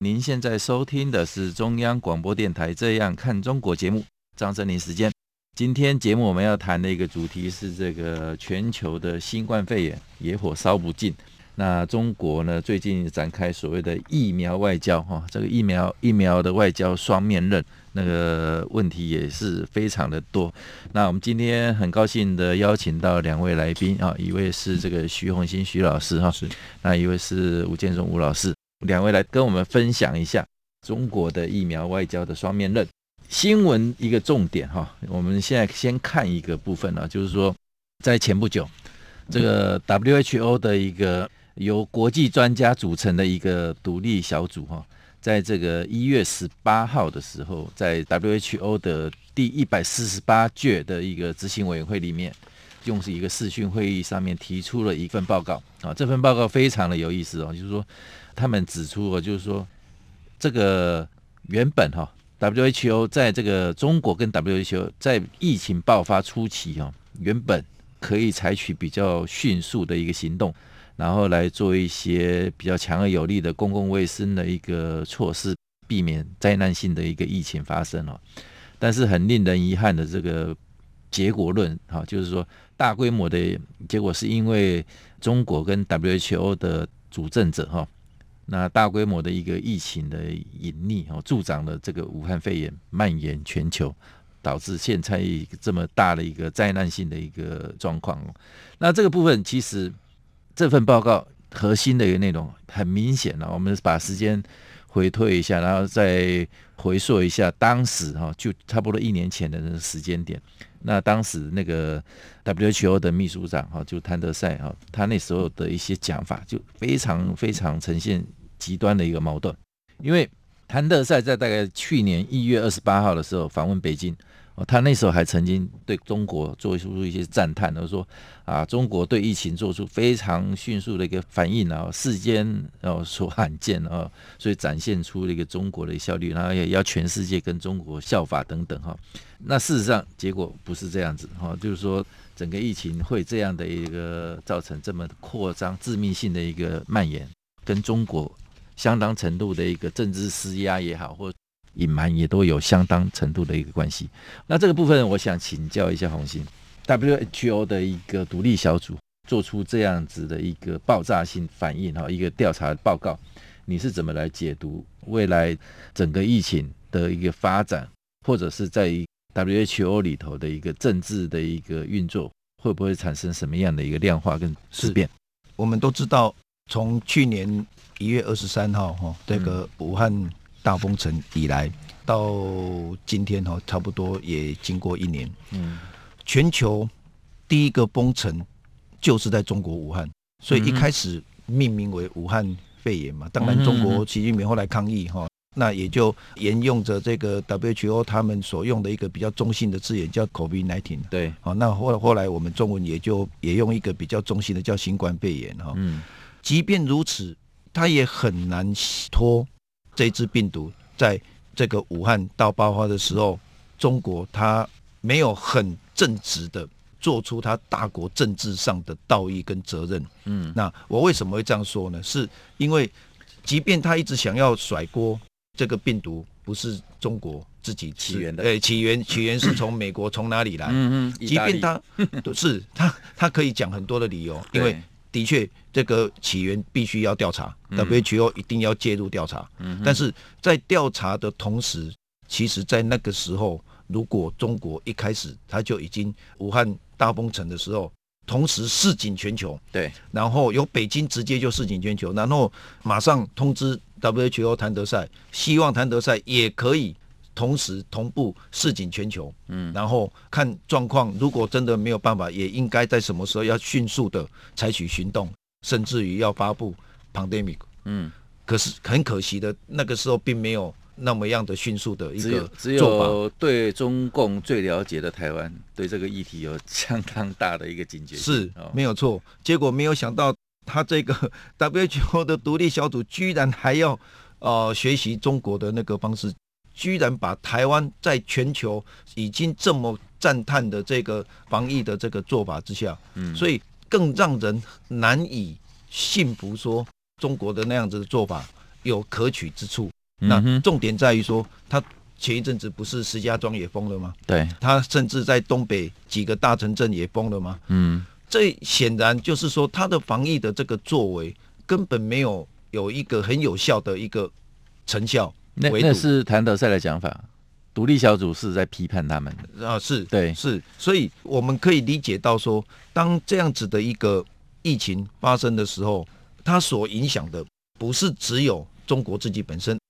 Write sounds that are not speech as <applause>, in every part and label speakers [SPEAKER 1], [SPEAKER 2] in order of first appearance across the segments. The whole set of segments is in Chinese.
[SPEAKER 1] 您现在收听的是中央广播电台《这样看中国》节目，张森林时间。今天节目我们要谈的一个主题是这个全球的新冠肺炎野火烧不尽。那中国呢，最近展开所谓的疫苗外交，哈，这个疫苗疫苗的外交双面刃，那个问题也是非常的多。那我们今天很高兴的邀请到两位来宾啊，一位是这个徐红星徐老师哈，是，那一位是吴建中吴老师，两位来跟我们分享一下中国的疫苗外交的双面刃。新闻一个重点哈，我们现在先看一个部分呢，就是说在前不久，这个 WHO 的一个。由国际专家组成的一个独立小组，哈，在这个一月十八号的时候，在 WHO 的第一百四十八届的一个执行委员会里面，用是一个视讯会议上面提出了一份报告啊。这份报告非常的有意思哦，就是说他们指出了，就是说这个原本哈 WHO 在这个中国跟 WHO 在疫情爆发初期哈，原本可以采取比较迅速的一个行动。然后来做一些比较强而有力的公共卫生的一个措施，避免灾难性的一个疫情发生哦。但是很令人遗憾的这个结果论哈，就是说大规模的结果是因为中国跟 WHO 的主政者哈，那大规模的一个疫情的隐匿哦，助长了这个武汉肺炎蔓延全球，导致现在这么大的一个灾难性的一个状况哦。那这个部分其实。这份报告核心的一个内容很明显了，我们把时间回退一下，然后再回溯一下当时哈，就差不多一年前的那个时间点。那当时那个 WHO 的秘书长哈，就谭德赛哈，他那时候的一些讲法就非常非常呈现极端的一个矛盾，因为谭德赛在大概去年一月二十八号的时候访问北京。哦，他那时候还曾经对中国做出一些赞叹，他说啊，中国对疫情做出非常迅速的一个反应啊，世间哦所罕见啊，所以展现出了一个中国的效率，然后也要全世界跟中国效法等等哈。那事实上结果不是这样子哈，就是说整个疫情会这样的一个造成这么扩张、致命性的一个蔓延，跟中国相当程度的一个政治施压也好，或隐瞒也都有相当程度的一个关系。那这个部分，我想请教一下红星，WHO 的一个独立小组做出这样子的一个爆炸性反应哈，一个调查报告，你是怎么来解读未来整个疫情的一个发展，或者是在 WHO 里头的一个政治的一个运作，会不会产生什么样的一个量化跟质变？
[SPEAKER 2] 我们都知道，从去年一月二十三号哈，这个武汉。大封城以来到今天哈，差不多也经过一年。嗯，全球第一个封城就是在中国武汉，所以一开始命名为武汉肺炎嘛。当然，中国习近平后来抗议哈，那也就沿用着这个 WHO 他们所用的一个比较中性的字眼叫 COVID-19。对，好，那后后来我们中文也就也用一个比较中性的叫新冠肺炎哈。嗯，即便如此，它也很难脱。这支病毒在这个武汉到爆发的时候，中国他没有很正直的做出他大国政治上的道义跟责任。嗯，那我为什么会这样说呢？是因为即便他一直想要甩锅，这个病毒不是中国自己起源的，对，起源起源是从美国从哪里来？嗯嗯，即便他 <laughs> 是他他可以讲很多的理由，因为。的确，这个起源必须要调查，WHO 一定要介入调查。嗯，但是在调查的同时，其实，在那个时候，如果中国一开始他就已经武汉大封城的时候，同时示警全球，对，然后由北京直接就示警全球，然后马上通知 WHO 谭德赛，希望谭德赛也可以。同时同步示警全球，嗯，然后看状况，如果真的没有办法，也应该在什么时候要迅速的采取行动，甚至于要发布 pandemic，嗯，可是很可惜的，那个时候并没有那么样的迅速的一个做法。
[SPEAKER 1] 只有对中共最了解的台湾，对这个议题有相当大的一个警觉性。
[SPEAKER 2] 是，没有错。结果没有想到，他这个 <laughs> WHO 的独立小组居然还要呃学习中国的那个方式，居然把台湾在全球已经这么赞叹的这个防疫的这个做法之下，嗯，所以更让人难以信服说。中国的那样子的做法有可取之处，那重点在于说，他前一阵子不是石家庄也封了吗？
[SPEAKER 1] 对，
[SPEAKER 2] 他甚至在东北几个大城镇也封了吗？嗯，这显然就是说，他的防疫的这个作为根本没有有一个很有效的一个成效。
[SPEAKER 1] 那那是谭德赛的讲法，独立小组是在批判他们。的
[SPEAKER 2] 啊，是
[SPEAKER 1] 对，
[SPEAKER 2] 是，所以我们可以理解到说，当这样子的一个疫情发生的时候。它所影响的不是只有中国自己本身，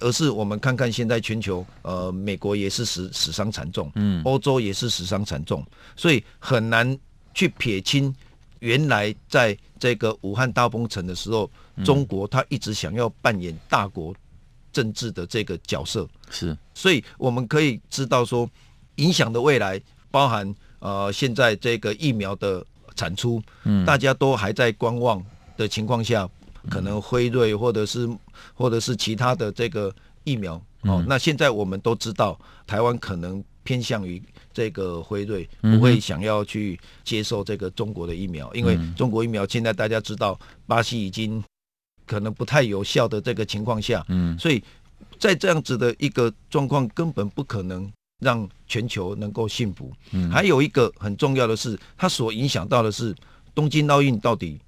[SPEAKER 2] 而是我们看看现在全球，呃，美国也是死死伤惨重，嗯，欧洲也是死伤惨重，所以很难去撇清原来在这个武汉大封城的时候，中国它一直想要扮演大国政治的这个角色，
[SPEAKER 1] 是，
[SPEAKER 2] 所以我们可以知道说，影响的未来包含呃现在这个疫苗的产出，嗯，大家都还在观望。的情况下，可能辉瑞或者是或者是其他的这个疫苗。哦，那现在我们都知道，台湾可能偏向于这个辉瑞，不会想要去接受这个中国的疫苗，因为中国疫苗现在大家知道，巴西已经可能不太有效的这个情况下，嗯，所以在这样子的一个状况，根本不可能让全球能够幸福。嗯，还有一个很重要的是，它所影响到的是东京奥运到底。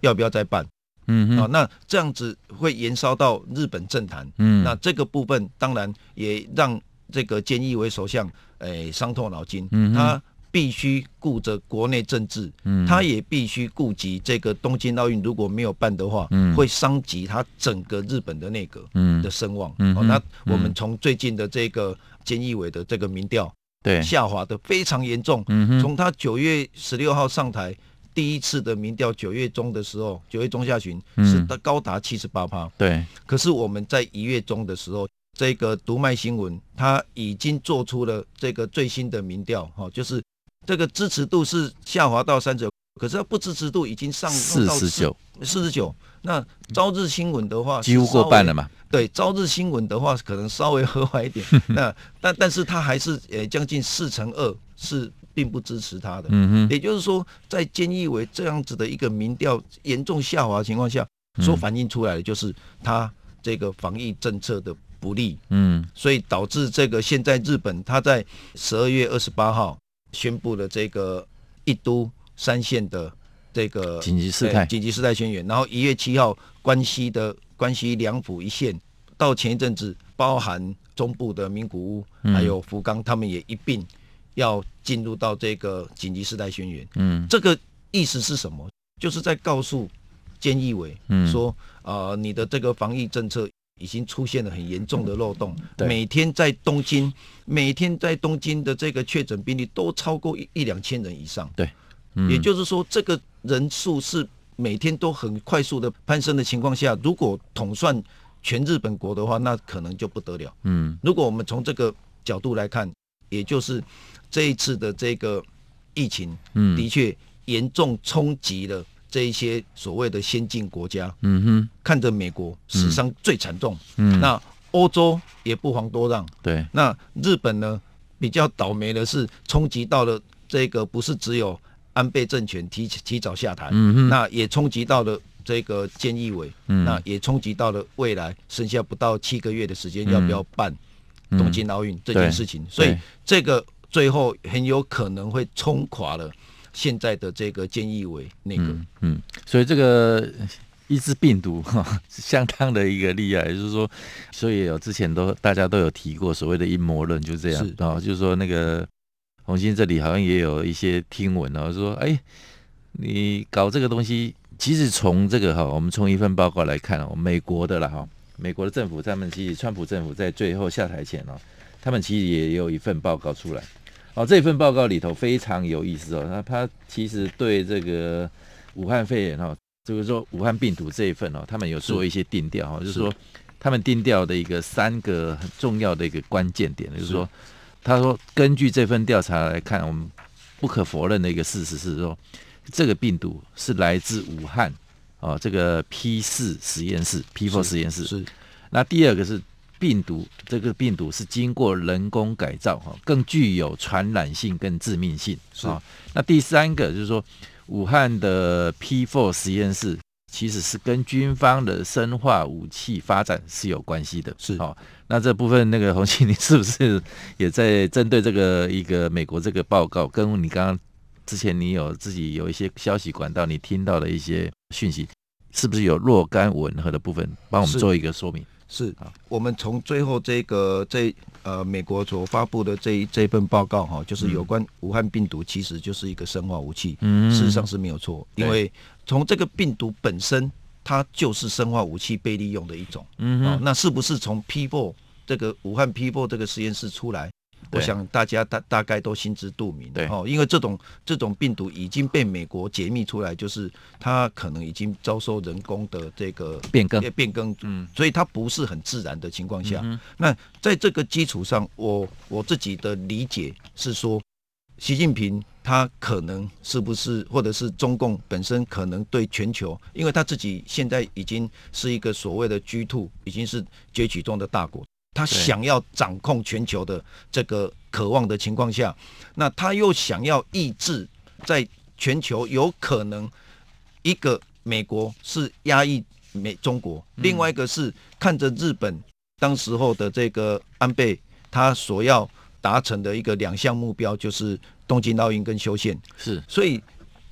[SPEAKER 2] 要不要再办？嗯，啊，那这样子会延烧到日本政坛。嗯，那这个部分当然也让这个菅义伟首相诶伤透脑筋。嗯，他必须顾着国内政治，嗯，他也必须顾及这个东京奥运如果没有办的话，嗯，会伤及他整个日本的内阁，嗯，的声望。嗯，那我们从最近的这个菅义伟的这个民调，对，下滑的非常严重。嗯，从他九月十六号上台。第一次的民调，九月中的时候，九月中下旬是高达七十八趴。
[SPEAKER 1] 对，
[SPEAKER 2] 可是我们在一月中的时候，这个读卖新闻它已经做出了这个最新的民调，哈，就是这个支持度是下滑到三十九，可是它不支持度已经上
[SPEAKER 1] 四十九，
[SPEAKER 2] 四十九。那朝日新闻的话，
[SPEAKER 1] 几乎过半了嘛？
[SPEAKER 2] 对，朝日新闻的话可能稍微和缓一点，<laughs> 那但但是它还是呃将近四成二是。并不支持他的，嗯哼，也就是说，在菅义伟这样子的一个民调严重下滑的情况下，所反映出来的就是他这个防疫政策的不利，嗯，所以导致这个现在日本他在十二月二十八号宣布了这个一都三县的这个
[SPEAKER 1] 紧急事态
[SPEAKER 2] 紧急事态宣言，然后一月七号关西的关西两府一县，到前一阵子包含中部的名古屋还有福冈，他们也一并。要进入到这个紧急事态宣言，嗯，这个意思是什么？就是在告诉菅义伟，嗯，说啊、呃，你的这个防疫政策已经出现了很严重的漏洞，嗯、每天在东京，每天在东京的这个确诊病例都超过一一两千人以上，
[SPEAKER 1] 对，
[SPEAKER 2] 嗯、也就是说，这个人数是每天都很快速的攀升的情况下，如果统算全日本国的话，那可能就不得了，嗯，如果我们从这个角度来看，也就是。这一次的这个疫情，嗯，的确严重冲击了这一些所谓的先进国家，嗯哼，看着美国史上最惨重，嗯，那欧洲也不遑多让，
[SPEAKER 1] 对，
[SPEAKER 2] 那日本呢，比较倒霉的是冲击到了这个不是只有安倍政权提提早下台，嗯哼，那也冲击到了这个菅义伟，嗯，那也冲击到了未来剩下不到七个月的时间要不要办东京奥运这件事情，所以这个。最后很有可能会冲垮了现在的这个菅义伟那个，嗯，
[SPEAKER 1] 嗯，所以这个一支病毒哈，相当的一个厉害，就是说，所以有之前都大家都有提过所谓的阴谋论，就这样。啊，是就是说那个红星这里好像也有一些听闻啊，说哎，你搞这个东西，其实从这个哈，我们从一份报告来看哦，美国的了哈，美国的政府他们其实川普政府在最后下台前哦，他们其实也有一份报告出来。哦，这份报告里头非常有意思哦。那他其实对这个武汉肺炎哈就是说武汉病毒这一份哦，他们有做一些定调哈，就是说他们定调的一个三个很重要的一个关键点，就是说，他说根据这份调查来看，我们不可否认的一个事实是说，这个病毒是来自武汉哦，这个 P 四实验室 P four 实验室是。那第二个是病毒，这个病毒是经过人工改造哈，更具有传染性跟致命性啊。那第三个就是说。武汉的 P4 实验室其实是跟军方的生化武器发展是有关系的，是好、哦。那这部分那个洪庆，你是不是也在针对这个一个美国这个报告，跟你刚刚之前你有自己有一些消息管道，你听到的一些讯息，是不是有若干吻合的部分，帮我们做一个说明？
[SPEAKER 2] 是啊，我们从最后这个这呃美国所发布的这一这份报告哈，就是有关武汉病毒其实就是一个生化武器，嗯，事实上是没有错，因为从这个病毒本身它就是生化武器被利用的一种，嗯，那是不是从 P4 这个武汉 P4 这个实验室出来？我想大家大大概都心知肚明，对。哦，因为这种这种病毒已经被美国解密出来，就是它可能已经遭受人工的这个变更。变更，嗯，所以它不是很自然的情况下，嗯、那在这个基础上，我我自己的理解是说，习近平他可能是不是，或者是中共本身可能对全球，因为他自己现在已经是一个所谓的 G two，已经是崛起中的大国。他想要掌控全球的这个渴望的情况下，那他又想要抑制在全球有可能一个美国是压抑美中国，另外一个是看着日本当时候的这个安倍，他所要达成的一个两项目标就是东京奥运跟修宪，是，所以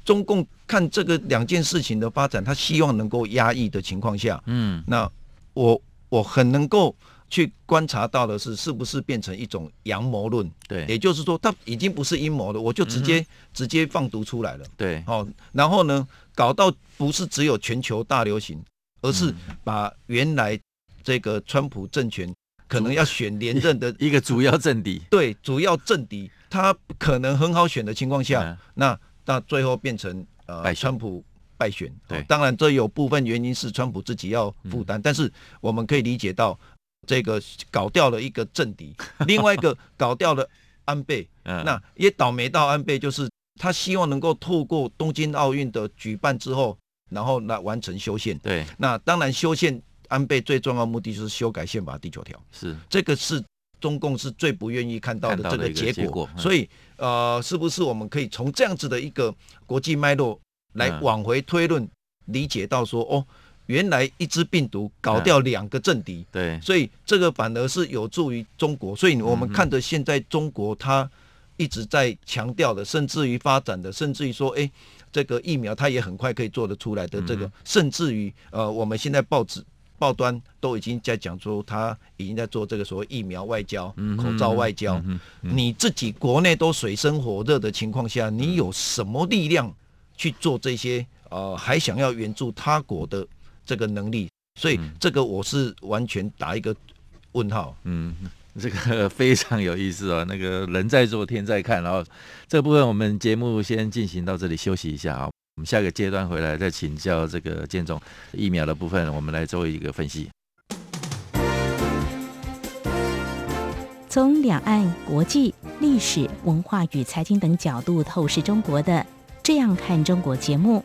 [SPEAKER 2] 中共看这个两件事情的发展，他希望能够压抑的情况下，嗯，那我我很能够。去观察到的是，是不是变成一种阳谋论？对，也就是说，它已经不是阴谋了，我就直接、嗯、直接放毒出来了。对，哦，然后呢，搞到不是只有全球大流行，而是把原来这个川普政权可能要选连任的 <laughs>
[SPEAKER 1] 一个主要政敌，
[SPEAKER 2] 对，主要政敌，他可能很好选的情况下，嗯、那那最后变成呃，川普败选。对，当然这有部分原因是川普自己要负担、嗯，但是我们可以理解到。这个搞掉了一个政敌，<laughs> 另外一个搞掉了安倍，那也倒霉到安倍，就是他希望能够透过东京奥运的举办之后，然后来完成修宪。对，那当然修宪，安倍最重要的目的就是修改宪法第九条。是，这个是中共是最不愿意看到的这个结果。所以，呃，是不是我们可以从这样子的一个国际脉络来往回推论，理解到说，哦。原来一只病毒搞掉两个政敌，对，所以这个反而是有助于中国。所以我们看着现在中国它一直在强调的，甚至于发展的，甚至于说，哎，这个疫苗它也很快可以做得出来的。这个，甚至于呃，我们现在报纸报端都已经在讲说，它已经在做这个所谓疫苗外交、口罩外交。你自己国内都水深火热的情况下，你有什么力量去做这些？呃，还想要援助他国的？这个能力，所以这个我是完全打一个问号。
[SPEAKER 1] 嗯，这个 <laughs> 非常有意思哦。那个人在做天在看，然后这个部分我们节目先进行到这里，休息一下啊。我们下个阶段回来再请教这个建总疫苗的部分，我们来做一个分析。
[SPEAKER 3] 从两岸、国际、历史、文化与财经等角度透视中国的，这样看中国节目。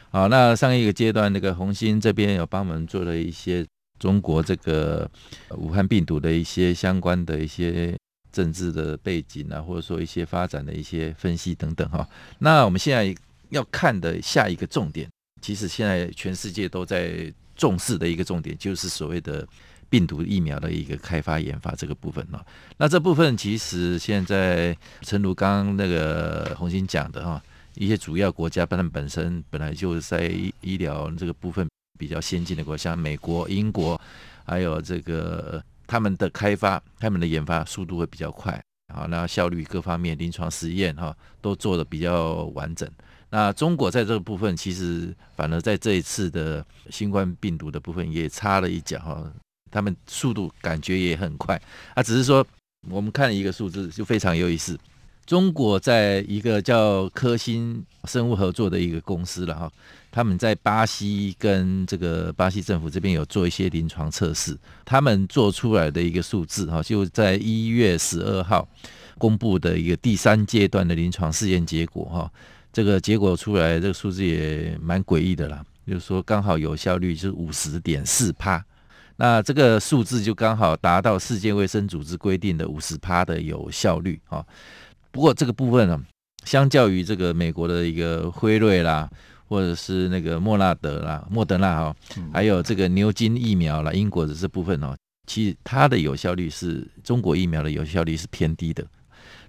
[SPEAKER 1] 好，那上一个阶段，那个红星这边有帮我们做了一些中国这个武汉病毒的一些相关的一些政治的背景啊，或者说一些发展的一些分析等等哈。那我们现在要看的下一个重点，其实现在全世界都在重视的一个重点，就是所谓的病毒疫苗的一个开发研发这个部分了。那这部分其实现在，诚如刚刚那个红星讲的哈。一些主要国家，他们本身本来就是在医疗这个部分比较先进的国家，像美国、英国，还有这个他们的开发、他们的研发速度会比较快，好，那效率各方面、临床实验哈都做的比较完整。那中国在这个部分，其实反而在这一次的新冠病毒的部分也插了一脚哈，他们速度感觉也很快，啊，只是说我们看了一个数字就非常有意思。中国在一个叫科兴生物合作的一个公司了哈，他们在巴西跟这个巴西政府这边有做一些临床测试，他们做出来的一个数字哈，就在一月十二号公布的一个第三阶段的临床试验结果哈，这个结果出来，这个数字也蛮诡异的啦，就是说刚好有效率是五十点四趴，那这个数字就刚好达到世界卫生组织规定的五十趴的有效率哈。不过这个部分呢，相较于这个美国的一个辉瑞啦，或者是那个莫纳德啦、莫德纳哈，还有这个牛津疫苗啦，英国的这部分哦，其实它的有效率是中国疫苗的有效率是偏低的。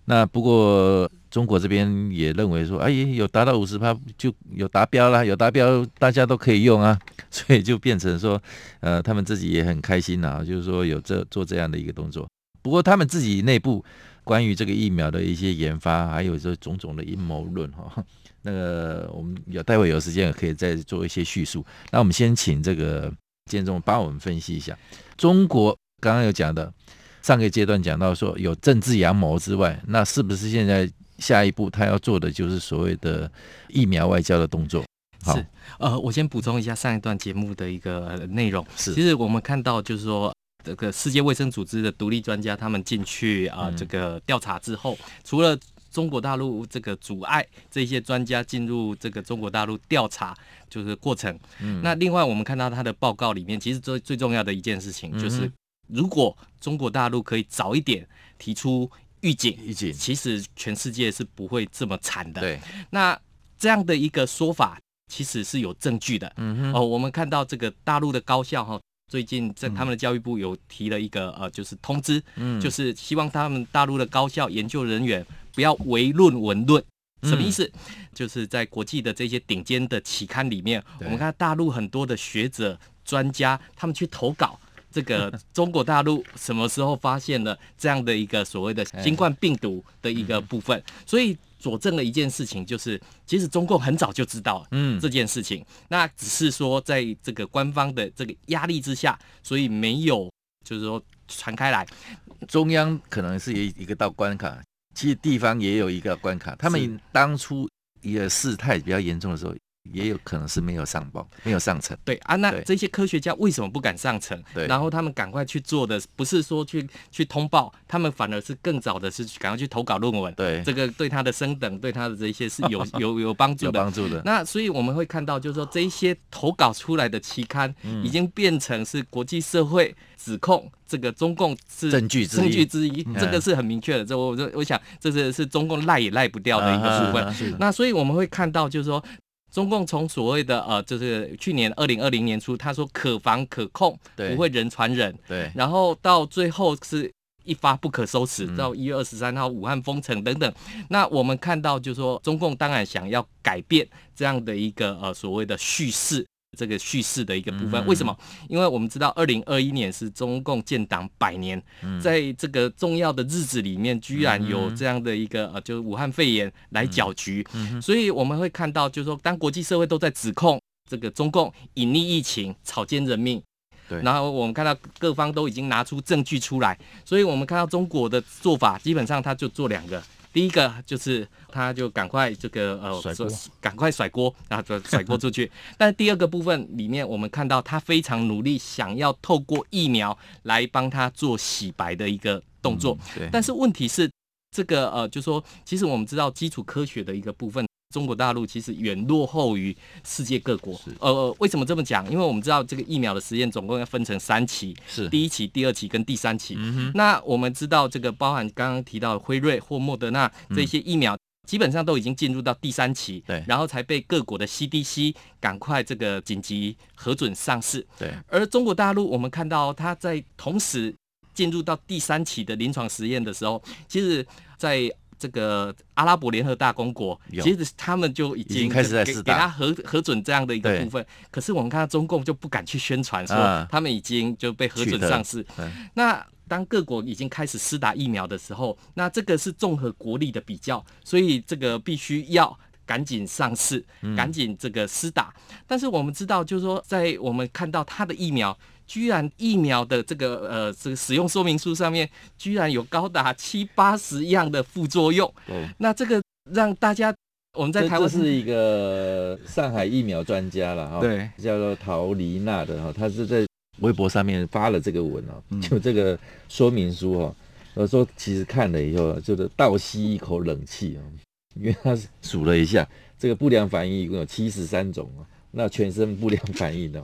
[SPEAKER 1] 那不过中国这边也认为说，哎，有达到五十趴就有达标啦，有达标大家都可以用啊，<laughs> 所以就变成说，呃，他们自己也很开心啊，就是说有这做这样的一个动作。不过他们自己内部。关于这个疫苗的一些研发，还有这种种的阴谋论哈，<laughs> 那个我们有待会有时间可以再做一些叙述。那我们先请这个建中帮我们分析一下，中国刚刚有讲的上个阶段讲到说有政治阳谋之外，那是不是现在下一步他要做的就是所谓的疫苗外交的动作？好，
[SPEAKER 4] 是呃，我先补充一下上一段节目的一个内容。
[SPEAKER 1] 是，
[SPEAKER 4] 其实我们看到就是说。这个世界卫生组织的独立专家，他们进去啊，这个调查之后，除了中国大陆这个阻碍这些专家进入这个中国大陆调查，就是过程。那另外我们看到他的报告里面，其实最最重要的一件事情就是，如果中国大陆可以早一点提出预警，预警，其实全世界是不会这么惨的。对，那这样的一个说法其实是有证据的。嗯哼，哦，我们看到这个大陆的高校哈。最近在他们的教育部有提了一个呃，就是通知，嗯，就是希望他们大陆的高校研究人员不要唯论文论，什么意思？就是在国际的这些顶尖的期刊里面，我们看大陆很多的学者专家，他们去投稿，这个 <laughs> 中国大陆什么时候发现了这样的一个所谓的新冠病毒的一个部分，所以。佐证了一件事情，就是其实中共很早就知道嗯这件事情，嗯、那只是说在这个官方的这个压力之下，所以没有就是说传开来。
[SPEAKER 1] 中央可能是一一个道关卡，其实地方也有一个关卡。他们当初一个事态比较严重的时候。也有可能是没有上报，没有上层。
[SPEAKER 4] 对啊，那这些科学家为什么不敢上层？对，然后他们赶快去做的，不是说去去通报，他们反而是更早的是赶快去投稿论文。对，这个对他的升等，对他的这些是有 <laughs> 有有帮助的。
[SPEAKER 1] 有帮助的。
[SPEAKER 4] 那所以我们会看到，就是说这一些投稿出来的期刊，已经变成是国际社会指控这个中共是
[SPEAKER 1] 证据
[SPEAKER 4] 证据之一，这个是很明确的。这我我我想这是是中共赖也赖不掉的一个部分。那所以我们会看到，就是说。中共从所谓的呃，就是去年二零二零年初，他说可防可控，不会人传人，对，然后到最后是一发不可收拾，到一月二十三号武汉封城等等。那我们看到，就是说中共当然想要改变这样的一个呃所谓的叙事。这个叙事的一个部分，为什么？因为我们知道，二零二一年是中共建党百年，在这个重要的日子里面，居然有这样的一个呃，就是武汉肺炎来搅局，所以我们会看到，就是说，当国际社会都在指控这个中共隐匿疫情、草菅人命，对，然后我们看到各方都已经拿出证据出来，所以我们看到中国的做法，基本上他就做两个。第一个就是，他就赶快这个呃，说赶快甩锅，然后就甩锅出去。<laughs> 但第二个部分里面，我们看到他非常努力，想要透过疫苗来帮他做洗白的一个动作。对。但是问题是，这个呃，就说其实我们知道基础科学的一个部分，中国大陆其实远落后于世界各国。呃，为什么这么讲？因为我们知道这个疫苗的实验总共要分成三期，
[SPEAKER 1] 是
[SPEAKER 4] 第一期、第二期跟第三期。
[SPEAKER 1] 嗯，
[SPEAKER 4] 那我们知道这个包含刚刚提到辉瑞或莫德纳这些疫苗，基本上都已经进入到第三期，
[SPEAKER 1] 对，
[SPEAKER 4] 然后才被各国的 CDC 赶快这个紧急核准上市。
[SPEAKER 1] 对，
[SPEAKER 4] 而中国大陆我们看到它在同时进入到第三期的临床实验的时候，其实在这个阿拉伯联合大公国，其实他们就已经
[SPEAKER 1] 开始在
[SPEAKER 4] 给给他核核准这样的一个部分。可是我们看到中共就不敢去宣传说他们已经就被核准上市。那当各国已经开始施打疫苗的时候，那这个是综合国力的比较，所以这个必须要赶紧上市，赶紧这个施打。但是我们知道，就是说在我们看到他的疫苗。居然疫苗的这个呃这个使用说明书上面，居然有高达七八十样的副作用。
[SPEAKER 1] 对，
[SPEAKER 4] 那这个让大家我们在台湾
[SPEAKER 1] 是一个上海疫苗专家了哈，
[SPEAKER 4] 对，
[SPEAKER 1] 叫做陶丽娜的哈，他是在微博上面发了这个文哦，就这个说明书哈，我说其实看了以后就是倒吸一口冷气啊，因为他数了一下，这个不良反应一共有七十三种啊，那全身不良反应呢？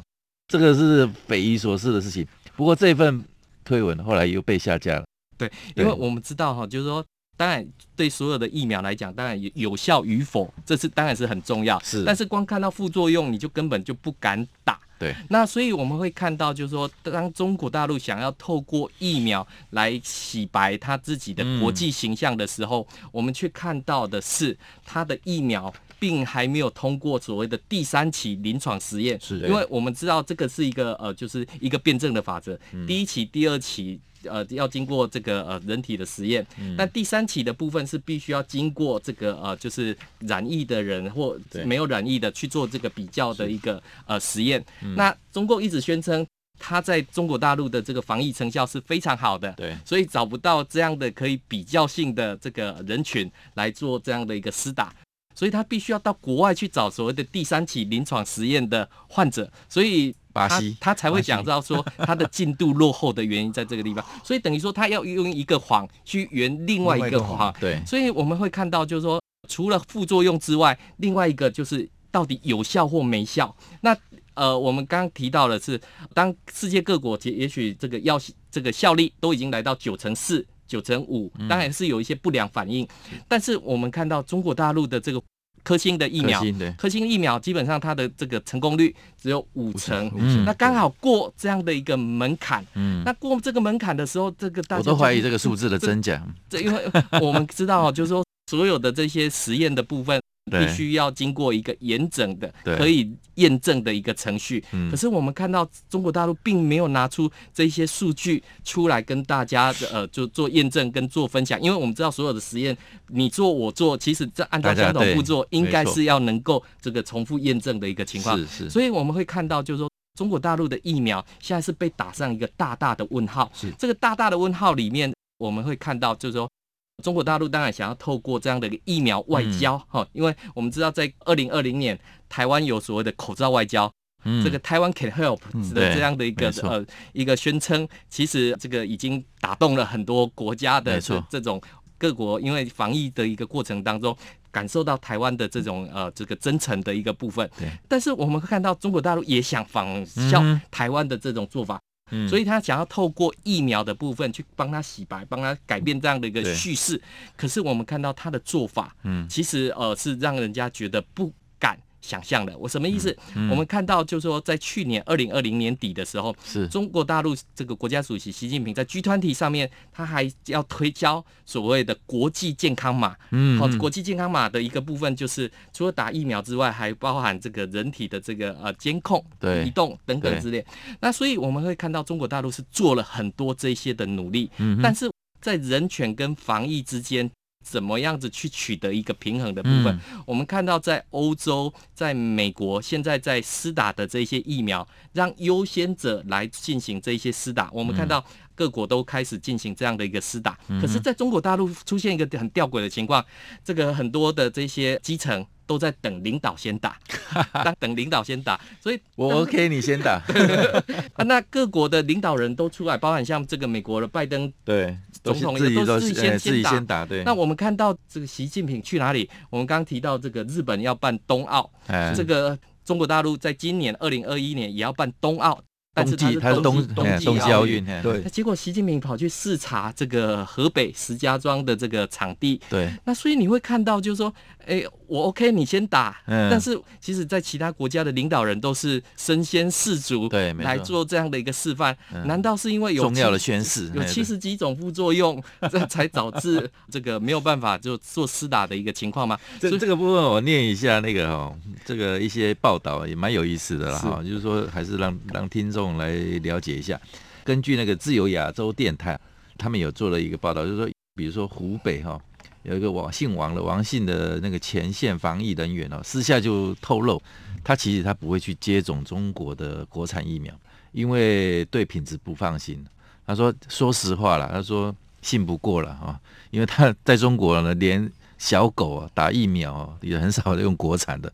[SPEAKER 1] 这个是匪夷所思的事情。不过这份推文后来又被下架了。
[SPEAKER 4] 对，因为我们知道哈，就是说，当然对所有的疫苗来讲，当然有效与否，这是当然是很重要。
[SPEAKER 1] 是。
[SPEAKER 4] 但是光看到副作用，你就根本就不敢打。
[SPEAKER 1] 对。
[SPEAKER 4] 那所以我们会看到，就是说，当中国大陆想要透过疫苗来洗白他自己的国际形象的时候，嗯、我们却看到的是他的疫苗。并还没有通过所谓的第三期临床实验，是。因为我们知道这个是一个呃，就是一个辩证的法则。第一期、第二期呃要经过这个呃人体的实验，但第三期的部分是必须要经过这个呃就是染疫的人或没有染疫的去做这个比较的一个呃实验。那中共一直宣称它在中国大陆的这个防疫成效是非常好的，对，所以找不到这样的可以比较性的这个人群来做这样的一个施打。所以他必须要到国外去找所谓的第三期临床实验的患者，所以他巴西他才会讲到说他的进度落后的原因在这个地方。所以等于说他要用一个谎去圆另外一个谎。对，所以我们会看到就是说，除了副作用之外，另外一个就是到底有效或没效。那呃，我们刚刚提到的是，当世界各国也也许这个药这个效力都已经来到九成四。九成五，当然是有一些不良反应，嗯、但是我们看到中国大陆的这个科兴的疫苗，科兴疫苗基本上它的这个成功率只有五成，嗯、那刚好过这样的一个门槛。嗯，那过这个门槛的时候，这个大家
[SPEAKER 1] 我都怀疑这个数字的真假。
[SPEAKER 4] 这因为我们知道，就是说所有的这些实验的部分。必须要经过一个严整的、可以验证的一个程序。可是我们看到中国大陆并没有拿出这些数据出来跟大家呃就做验证跟做分享，因为我们知道所有的实验你做我做，其实这按照相同步骤应该是要能够这个重复验证的一个情况。是是。所以我们会看到就是说中国大陆的疫苗现在是被打上一个大大的问号。是。这个大大的问号里面，我们会看到就是说。中国大陆当然想要透过这样的一个疫苗外交，哈、嗯，因为我们知道在二零二零年，台湾有所谓的口罩外交，嗯、这个台湾 can help 的这样的一个、嗯、呃一个宣称，其实这个已经打动了很多国家的这这种各国，因为防疫的一个过程当中，感受到台湾的这种呃这个真诚的一个部分。对，但是我们会看到中国大陆也想仿效台湾的这种做法。嗯，所以他想要透过疫苗的部分去帮他洗白，帮他改变这样的一个叙事。可是我们看到他的做法，嗯，其实呃是让人家觉得不敢想象的。我什么意思？我们看到就是说，在去年二零二零年底的时候，是中国大陆这个国家主席习近平在 G 团体上面，他还要推销所谓的国际健康码。嗯，好，国际健康码的一个部分就是除了打疫苗之外，还包含这个人体的这个呃监控、对移动等等之类。那所以我们会看到中国大陆是做了很多这些的努力，嗯，但是在人权跟防疫之间。怎么样子去取得一个平衡的部分？嗯、我们看到在欧洲、在美国，现在在施打的这些疫苗，让优先者来进行这些施打。我们看到各国都开始进行这样的一个施打。嗯、可是，在中国大陆出现一个很吊诡的情况，这个很多的这些基层都在等领导先打，<laughs> 等领导先打，所以
[SPEAKER 1] 我 OK，你先打。<laughs>
[SPEAKER 4] 那各国的领导人都出来，包含像这个美国的拜登
[SPEAKER 1] 对
[SPEAKER 4] 总统
[SPEAKER 1] 也
[SPEAKER 4] 都是先
[SPEAKER 1] 自己先打。对，
[SPEAKER 4] 那我们看到这个习近平去哪里？我们刚刚提到这个日本要办冬奥，这个中国大陆在今年二零二一年也要办冬奥。但是他是冬冬季
[SPEAKER 1] 奥运，
[SPEAKER 4] 对。那结果习近平跑去视察这个河北石家庄的这个场地，
[SPEAKER 1] 对。
[SPEAKER 4] 那所以你会看到，就是说，哎，我 OK，你先打。嗯。但是其实，在其他国家的领导人都是身先士卒，
[SPEAKER 1] 对，
[SPEAKER 4] 来做这样的一个示范。难道是因为有
[SPEAKER 1] 重要的宣誓，
[SPEAKER 4] 有七十几种副作用，这才导致这个没有办法就做施打的一个情况吗？
[SPEAKER 1] 这这个部分我念一下那个哦，这个一些报道也蛮有意思的啦哈，就是说还是让让听众。来了解一下，根据那个自由亚洲电台，他们有做了一个报道，就是说，比如说湖北哈有一个王姓王的王姓的那个前线防疫人员哦，私下就透露，他其实他不会去接种中国的国产疫苗，因为对品质不放心。他说说实话了，他说信不过了啊，因为他在中国呢，连小狗啊打疫苗也很少用国产的。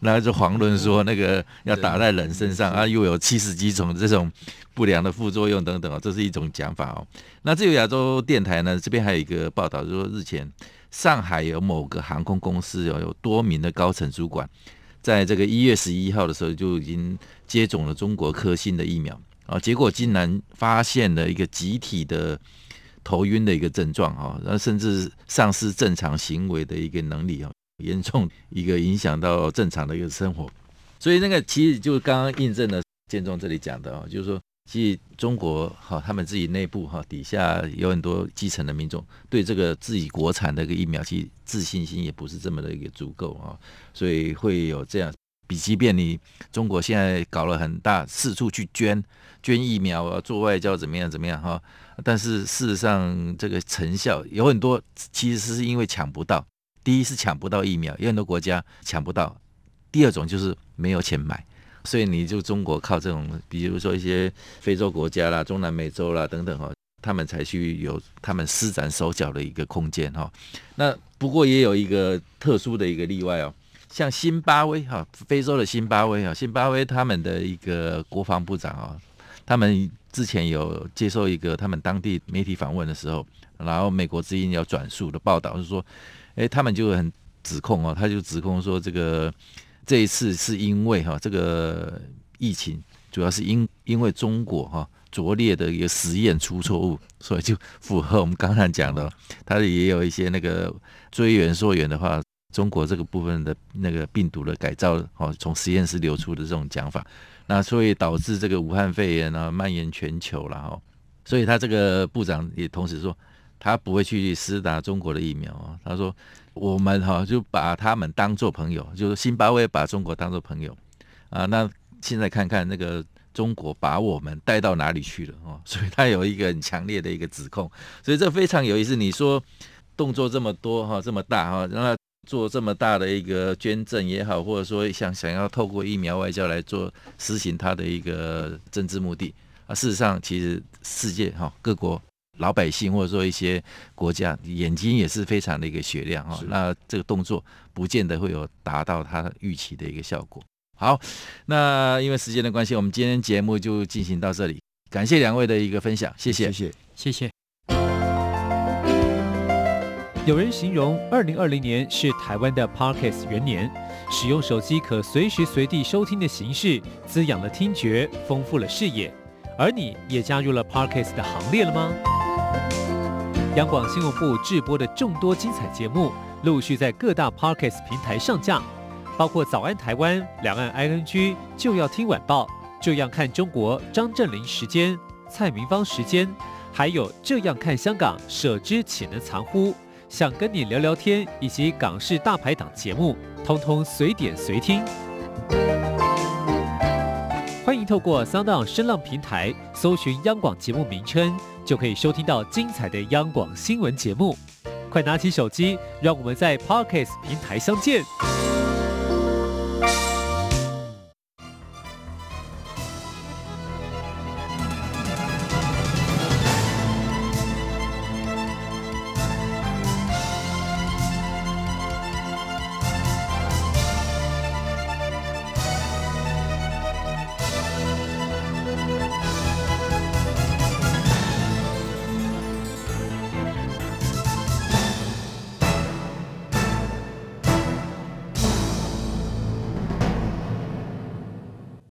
[SPEAKER 1] 那就遑论说那个要打在人身上啊，又有七十几种这种不良的副作用等等哦，这是一种讲法哦。那自由亚洲电台呢，这边还有一个报道，就是说日前上海有某个航空公司有有多名的高层主管，在这个一月十一号的时候就已经接种了中国科兴的疫苗啊，结果竟然发现了一个集体的头晕的一个症状啊，然后甚至丧失正常行为的一个能力啊。严重一个影响到正常的一个生活，<laughs> 所以那个其实就刚刚印证了建中这里讲的哦，就是说，其实中国哈他们自己内部哈底下有很多基层的民众对这个自己国产的一个疫苗，其实自信心也不是这么的一个足够啊，所以会有这样，比即便你中国现在搞了很大四处去捐捐疫苗啊，做外交怎么样怎么样哈，但是事实上这个成效有很多其实是因为抢不到。第一是抢不到疫苗，有很多国家抢不到；第二种就是没有钱买，所以你就中国靠这种，比如说一些非洲国家啦、中南美洲啦等等哈，他们才去有他们施展手脚的一个空间哈。那不过也有一个特殊的一个例外哦，像辛巴威哈，非洲的辛巴威啊，辛巴威他们的一个国防部长啊，他们之前有接受一个他们当地媒体访问的时候，然后美国之音要转述的报道是说。诶，他们就很指控哦，他就指控说，这个这一次是因为哈，这个疫情主要是因因为中国哈拙劣的一个实验出错误，所以就符合我们刚才讲的，他也有一些那个追源溯源的话，中国这个部分的那个病毒的改造哦，从实验室流出的这种讲法，那所以导致这个武汉肺炎啊蔓延全球了哈，所以他这个部长也同时说。他不会去施打中国的疫苗啊！他说：“我们哈就把他们当做朋友，就是辛巴威把中国当做朋友啊。那现在看看那个中国把我们带到哪里去了哦？<laughs> 所以他有一个很强烈的一个指控，所以这非常有意思。你说动作这么多哈，这么大哈，让他做这么大的一个捐赠也好，或者说想想要透过疫苗外交来做实行他的一个政治目的啊。事实上，其实世界哈各国。老百姓或者说一些国家眼睛也是非常的一个雪亮哈，那这个动作不见得会有达到他预期的一个效果。好，那因为时间的关系，我们今天节目就进行到这里，感谢两位的一个分享，谢谢，
[SPEAKER 2] 谢谢，
[SPEAKER 4] 谢谢。
[SPEAKER 5] 有人形容二零二零年是台湾的 Podcast 元年，使用手机可随时随地收听的形式，滋养了听觉，丰富了视野。而你也加入了 Podcast 的行列了吗？央广新闻部制播的众多精彩节目，陆续在各大 Podcast 平台上架，包括《早安台湾》、《两岸 ING》、就要听晚报、这样看中国、张振霖时间、蔡明芳时间，还有这样看香港、舍之岂能藏乎？想跟你聊聊天，以及港式大排档节目，通通随点随听。欢迎透过 Sound 声浪平台搜寻央广节目名称，就可以收听到精彩的央广新闻节目。快拿起手机，让我们在 Podcast 平台相见。